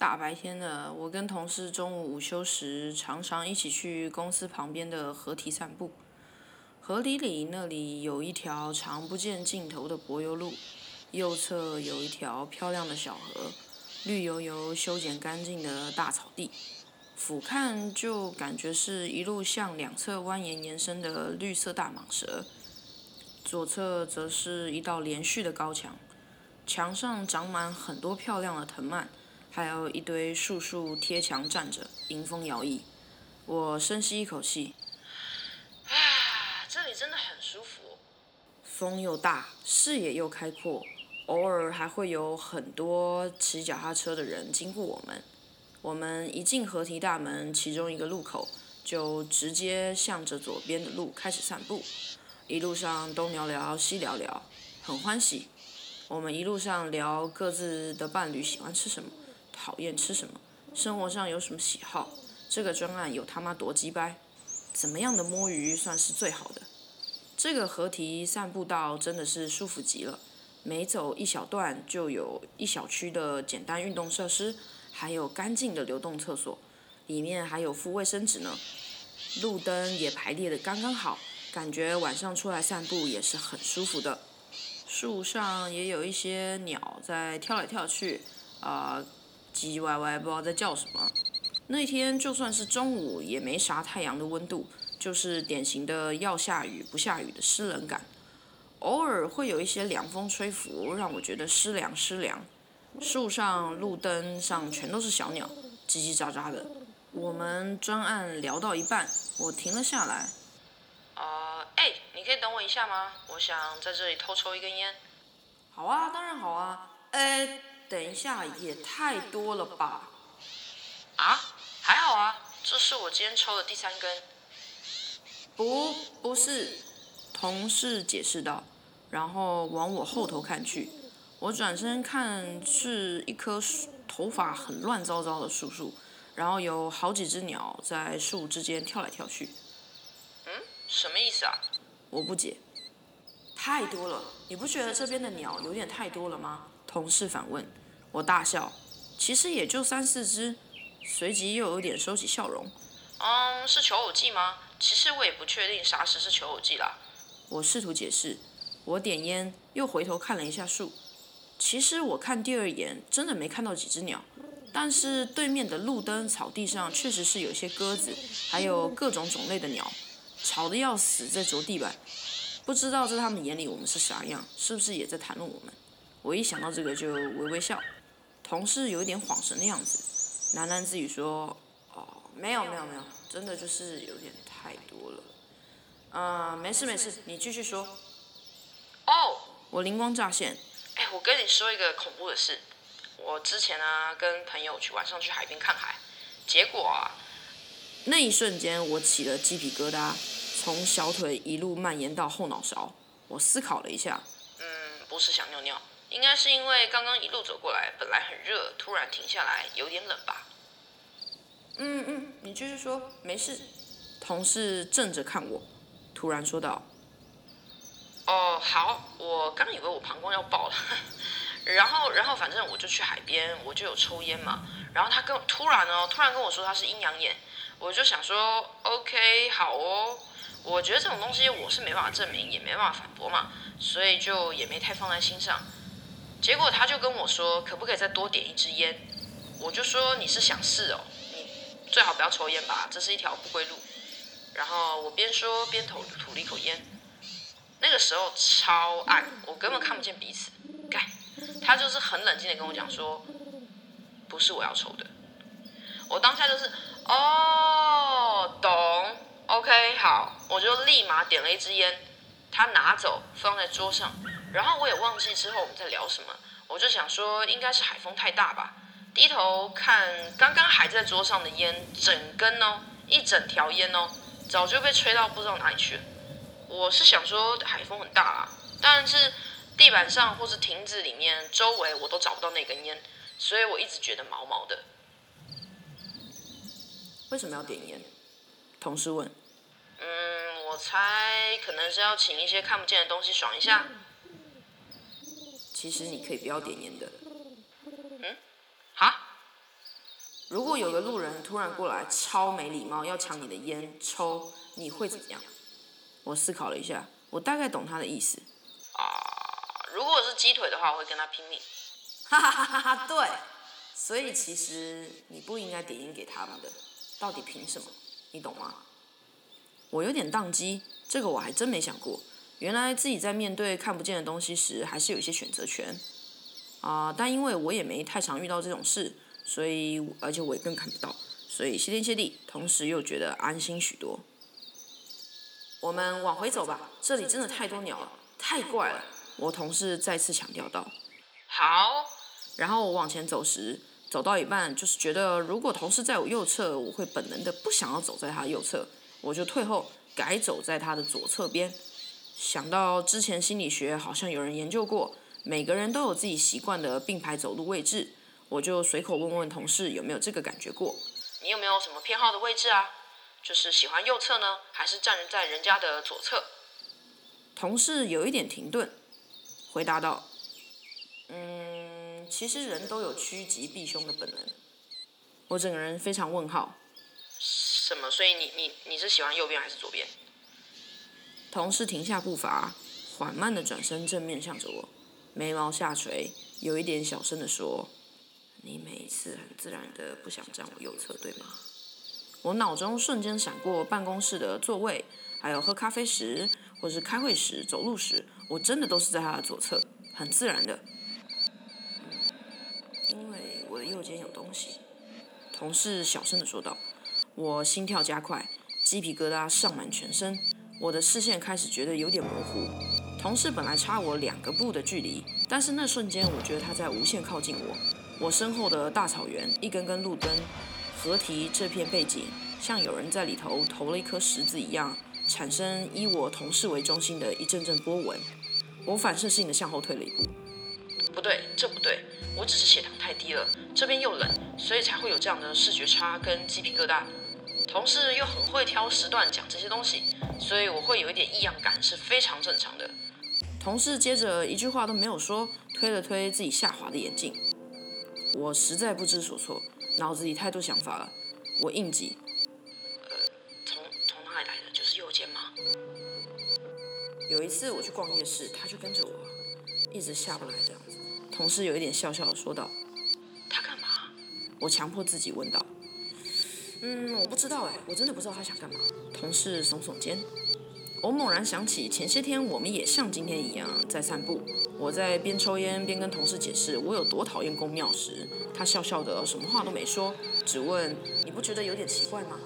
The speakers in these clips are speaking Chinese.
大白天的，我跟同事中午午休时，常常一起去公司旁边的河堤散步。河堤里那里有一条长不见尽头的柏油路，右侧有一条漂亮的小河，绿油油、修剪干净的大草地，俯瞰就感觉是一路向两侧蜿蜒延伸的绿色大蟒蛇。左侧则是一道连续的高墙，墙上长满很多漂亮的藤蔓。还有一堆树树贴墙站着，迎风摇曳。我深吸一口气，啊，这里真的很舒服。风又大，视野又开阔，偶尔还会有很多骑脚踏车的人经过我们。我们一进河堤大门，其中一个路口，就直接向着左边的路开始散步。一路上东聊聊西聊聊，很欢喜。我们一路上聊各自的伴侣喜欢吃什么。讨厌吃什么？生活上有什么喜好？这个专案有他妈多鸡掰？怎么样的摸鱼算是最好的？这个合体散步道真的是舒服极了，每走一小段就有一小区的简单运动设施，还有干净的流动厕所，里面还有附卫生纸呢。路灯也排列的刚刚好，感觉晚上出来散步也是很舒服的。树上也有一些鸟在跳来跳去，啊。唧歪歪，不知道在叫什么。那天就算是中午，也没啥太阳的温度，就是典型的要下雨不下雨的湿冷感。偶尔会有一些凉风吹拂，让我觉得湿凉湿凉。树上、路灯上全都是小鸟，叽叽喳喳的。我们专案聊到一半，我停了下来。啊，哎，你可以等我一下吗？我想在这里偷抽一根烟。好啊，当然好啊。哎。等一下，也太多了吧？啊，还好啊，这是我今天抽的第三根。不，不是，同事解释道，然后往我后头看去。我转身看，是一棵头发很乱糟糟的树树，然后有好几只鸟在树之间跳来跳去。嗯，什么意思啊？我不解。太多了，你不觉得这边的鸟有点太多了吗？同事反问。我大笑，其实也就三四只，随即又有点收起笑容。嗯，是求偶季吗？其实我也不确定啥时是求偶季啦。我试图解释，我点烟，又回头看了一下树。其实我看第二眼，真的没看到几只鸟，但是对面的路灯草地上确实是有些鸽子，还有各种种类的鸟，吵得要死，在啄地板。不知道在他们眼里我们是啥样，是不是也在谈论我们？我一想到这个就微微笑。同事有一点恍神的样子，喃喃自语说：“哦，没有没有没有，真的就是有点太多了。”啊，没事没事，你继续说。哦，我灵光乍现，哎，我跟你说一个恐怖的事。我之前呢跟朋友去晚上去海边看海，结果啊，那一瞬间我起了鸡皮疙瘩，从小腿一路蔓延到后脑勺。我思考了一下，嗯，不是想尿尿。应该是因为刚刚一路走过来，本来很热，突然停下来，有点冷吧。嗯嗯，你继续说，没事。同事正着看我，突然说道：“哦，好，我刚以为我膀胱要爆了，然后然后反正我就去海边，我就有抽烟嘛。然后他跟突然哦，突然跟我说他是阴阳眼，我就想说，OK，好哦。我觉得这种东西我是没办法证明，也没办法反驳嘛，所以就也没太放在心上。”结果他就跟我说，可不可以再多点一支烟？我就说你是想试哦，你最好不要抽烟吧，这是一条不归路。然后我边说边吐吐了一口烟。那个时候超暗，我根本看不见彼此。干，他就是很冷静的跟我讲说，不是我要抽的。我当下就是哦，懂，OK，好，我就立马点了一支烟，他拿走放在桌上。然后我也忘记之后我们在聊什么，我就想说应该是海风太大吧。低头看刚刚还在桌上的烟，整根哦，一整条烟哦，早就被吹到不知道哪里去了。我是想说海风很大啦，但是地板上或是亭子里面周围我都找不到那根烟，所以我一直觉得毛毛的。为什么要点烟？同事问。嗯，我猜可能是要请一些看不见的东西爽一下。其实你可以不要点烟的。嗯？哈？如果有个路人突然过来，超没礼貌，要抢你的烟抽，你会怎么样？我思考了一下，我大概懂他的意思。啊，如果是鸡腿的话，我会跟他拼命。哈哈哈哈哈！对，所以其实你不应该点烟给他们的，到底凭什么？你懂吗？我有点宕机，这个我还真没想过。原来自己在面对看不见的东西时，还是有一些选择权。啊，但因为我也没太常遇到这种事，所以而且我也更看不到，所以谢天谢地，同时又觉得安心许多。我们往回走吧，这里真的太多鸟了，太怪了。我同事再次强调道。好。然后我往前走时，走到一半，就是觉得如果同事在我右侧，我会本能的不想要走在他右侧，我就退后，改走在他的左侧边。想到之前心理学好像有人研究过，每个人都有自己习惯的并排走路位置，我就随口问问同事有没有这个感觉过。你有没有什么偏好的位置啊？就是喜欢右侧呢，还是站在人家的左侧？同事有一点停顿，回答道：“嗯，其实人都有趋吉避凶的本能。”我整个人非常问号。什么？所以你你你是喜欢右边还是左边？同事停下步伐，缓慢的转身正面向着我，眉毛下垂，有一点小声的说：“你每一次很自然的不想站我右侧，对吗？”我脑中瞬间闪过办公室的座位，还有喝咖啡时，或是开会时、走路时，我真的都是在他的左侧，很自然的。因为我的右肩有东西，同事小声的说道。我心跳加快，鸡皮疙瘩上满全身，我的视线开始觉得有点模糊。同事本来差我两个步的距离，但是那瞬间我觉得他在无限靠近我。我身后的大草原，一根根路灯。合体这片背景，像有人在里头投了一颗石子一样，产生以我同事为中心的一阵阵波纹。我反射性的向后退了一步。不对，这不对，我只是血糖太低了，这边又冷，所以才会有这样的视觉差跟鸡皮疙瘩。同事又很会挑时段讲这些东西，所以我会有一点异样感是非常正常的。同事接着一句话都没有说，推了推自己下滑的眼镜。我实在不知所措。脑子里太多想法了，我应急。呃，从从哪里来的？就是右肩吗？有一次我去逛夜市，他就跟着我，一直下不来这样子。同事有一点笑笑的说道：“他干嘛？”我强迫自己问道：“嗯，我不知道哎，我真的不知道他想干嘛。”同事耸耸肩。我猛然想起前些天我们也像今天一样在散步，我在边抽烟边跟同事解释我有多讨厌公庙时，他笑笑的什么话都没说，只问你不觉得有点奇怪吗？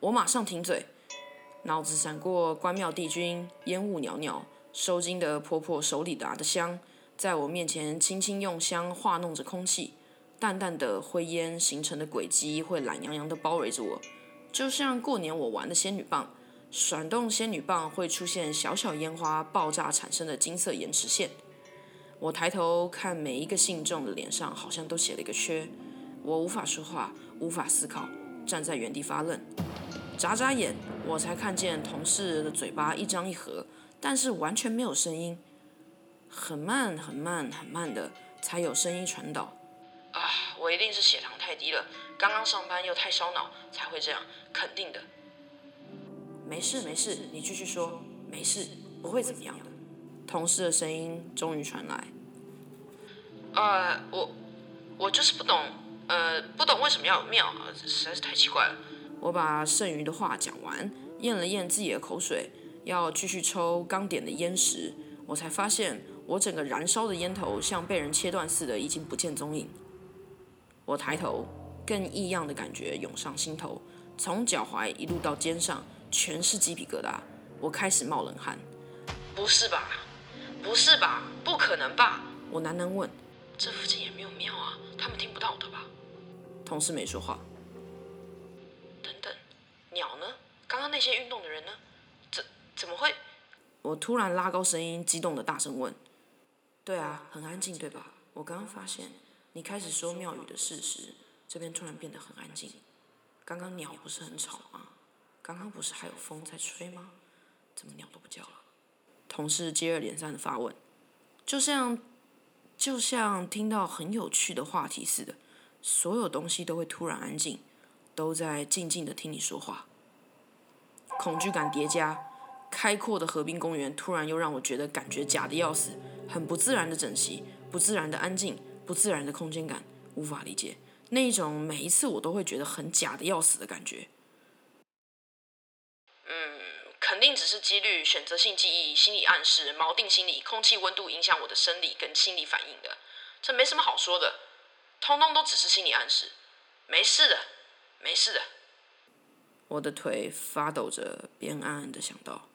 我马上停嘴，脑子闪过关庙帝君烟雾袅袅，收金的婆婆手里拿的香，在我面前轻轻用香化弄着空气，淡淡的灰烟形成的轨迹会懒洋洋的包围着我，就像过年我玩的仙女棒。甩动仙女棒会出现小小烟花爆炸产生的金色延迟线。我抬头看每一个信众的脸上，好像都写了一个缺。我无法说话，无法思考，站在原地发愣。眨眨眼，我才看见同事的嘴巴一张一合，但是完全没有声音。很慢，很慢，很慢的才有声音传导。啊，我一定是血糖太低了，刚刚上班又太烧脑，才会这样，肯定的。没事没事，你继续说，没事，不会怎么样的。同事的声音终于传来。呃，我我就是不懂，呃，不懂为什么要有庙，实在是太奇怪了。我把剩余的话讲完，咽了咽自己的口水，要继续抽刚点的烟时，我才发现我整个燃烧的烟头像被人切断似的，已经不见踪影。我抬头，更异样的感觉涌上心头，从脚踝一路到肩上。全是鸡皮疙瘩，我开始冒冷汗。不是吧？不是吧？不可能吧？我喃喃问。这附近也没有庙啊，他们听不到的吧？同事没说话。等等，鸟呢？刚刚那些运动的人呢？怎怎么会？我突然拉高声音，激动的大声问。对啊，很安静，对吧？我刚刚发现，你开始说庙宇的事时，这边突然变得很安静。刚刚鸟不是很吵吗？刚刚不是还有风在吹吗？怎么鸟都不叫了？同事接二连三的发问，就像就像听到很有趣的话题似的，所有东西都会突然安静，都在静静的听你说话。恐惧感叠加，开阔的河滨公园突然又让我觉得感觉假的要死，很不自然的整齐，不自然的安静，不自然的空间感，无法理解那一种每一次我都会觉得很假的要死的感觉。嗯，肯定只是几率、选择性记忆、心理暗示、锚定心理、空气温度影响我的生理跟心理反应的，这没什么好说的，通通都只是心理暗示，没事的，没事的。我的腿发抖着，边暗暗的想到。